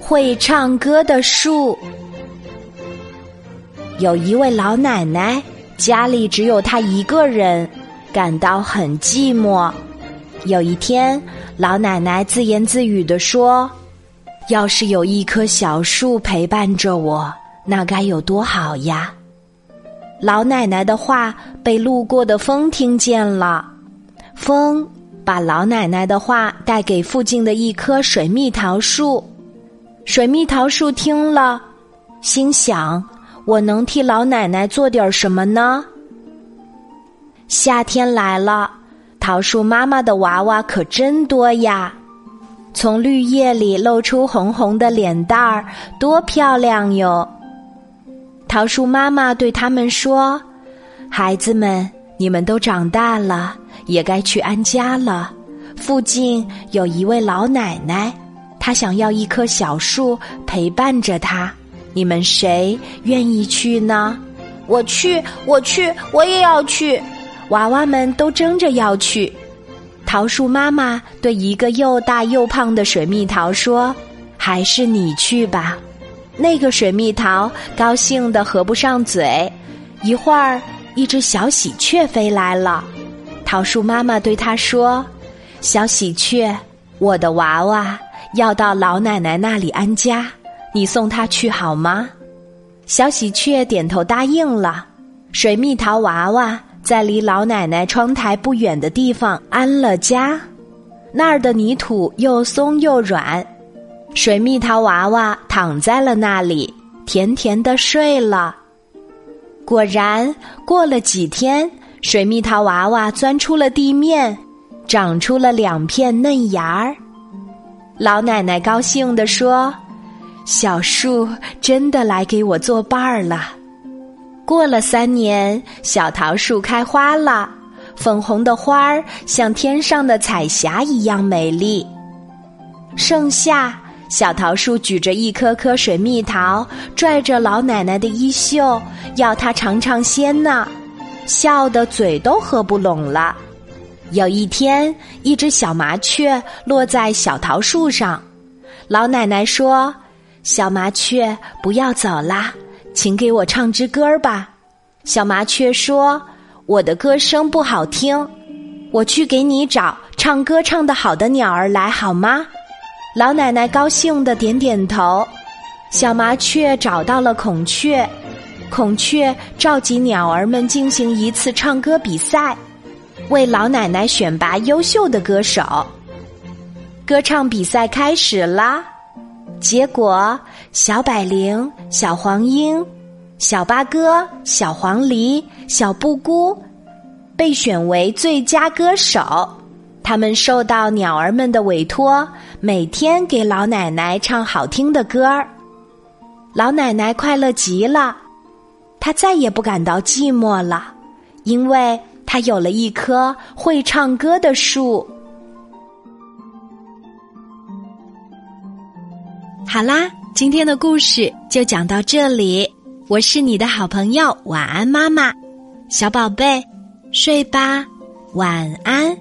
会唱歌的树。有一位老奶奶，家里只有她一个人，感到很寂寞。有一天，老奶奶自言自语地说：“要是有一棵小树陪伴着我，那该有多好呀！”老奶奶的话被路过的风听见了，风把老奶奶的话带给附近的一棵水蜜桃树。水蜜桃树听了，心想：“我能替老奶奶做点什么呢？”夏天来了，桃树妈妈的娃娃可真多呀！从绿叶里露出红红的脸蛋儿，多漂亮哟！桃树妈妈对他们说：“孩子们，你们都长大了，也该去安家了。附近有一位老奶奶，她想要一棵小树陪伴着她。你们谁愿意去呢？”“我去，我去，我也要去！”娃娃们都争着要去。桃树妈妈对一个又大又胖的水蜜桃说：“还是你去吧。”那个水蜜桃高兴的合不上嘴，一会儿，一只小喜鹊飞来了。桃树妈妈对它说：“小喜鹊，我的娃娃要到老奶奶那里安家，你送它去好吗？”小喜鹊点头答应了。水蜜桃娃娃在离老奶奶窗台不远的地方安了家，那儿的泥土又松又软。水蜜桃娃娃躺在了那里，甜甜的睡了。果然，过了几天，水蜜桃娃娃钻出了地面，长出了两片嫩芽儿。老奶奶高兴地说：“小树真的来给我作伴儿了。”过了三年，小桃树开花了，粉红的花儿像天上的彩霞一样美丽。盛夏。小桃树举着一颗颗水蜜桃，拽着老奶奶的衣袖，要她尝尝鲜呢，笑得嘴都合不拢了。有一天，一只小麻雀落在小桃树上，老奶奶说：“小麻雀，不要走啦，请给我唱支歌吧。”小麻雀说：“我的歌声不好听，我去给你找唱歌唱得好的鸟儿来好吗？”老奶奶高兴的点点头，小麻雀找到了孔雀，孔雀召集鸟儿们进行一次唱歌比赛，为老奶奶选拔优秀的歌手。歌唱比赛开始啦，结果小百灵、小黄莺、小八哥、小黄鹂、小布谷被选为最佳歌手。他们受到鸟儿们的委托，每天给老奶奶唱好听的歌儿。老奶奶快乐极了，她再也不感到寂寞了，因为她有了一棵会唱歌的树。好啦，今天的故事就讲到这里。我是你的好朋友，晚安，妈妈，小宝贝，睡吧，晚安。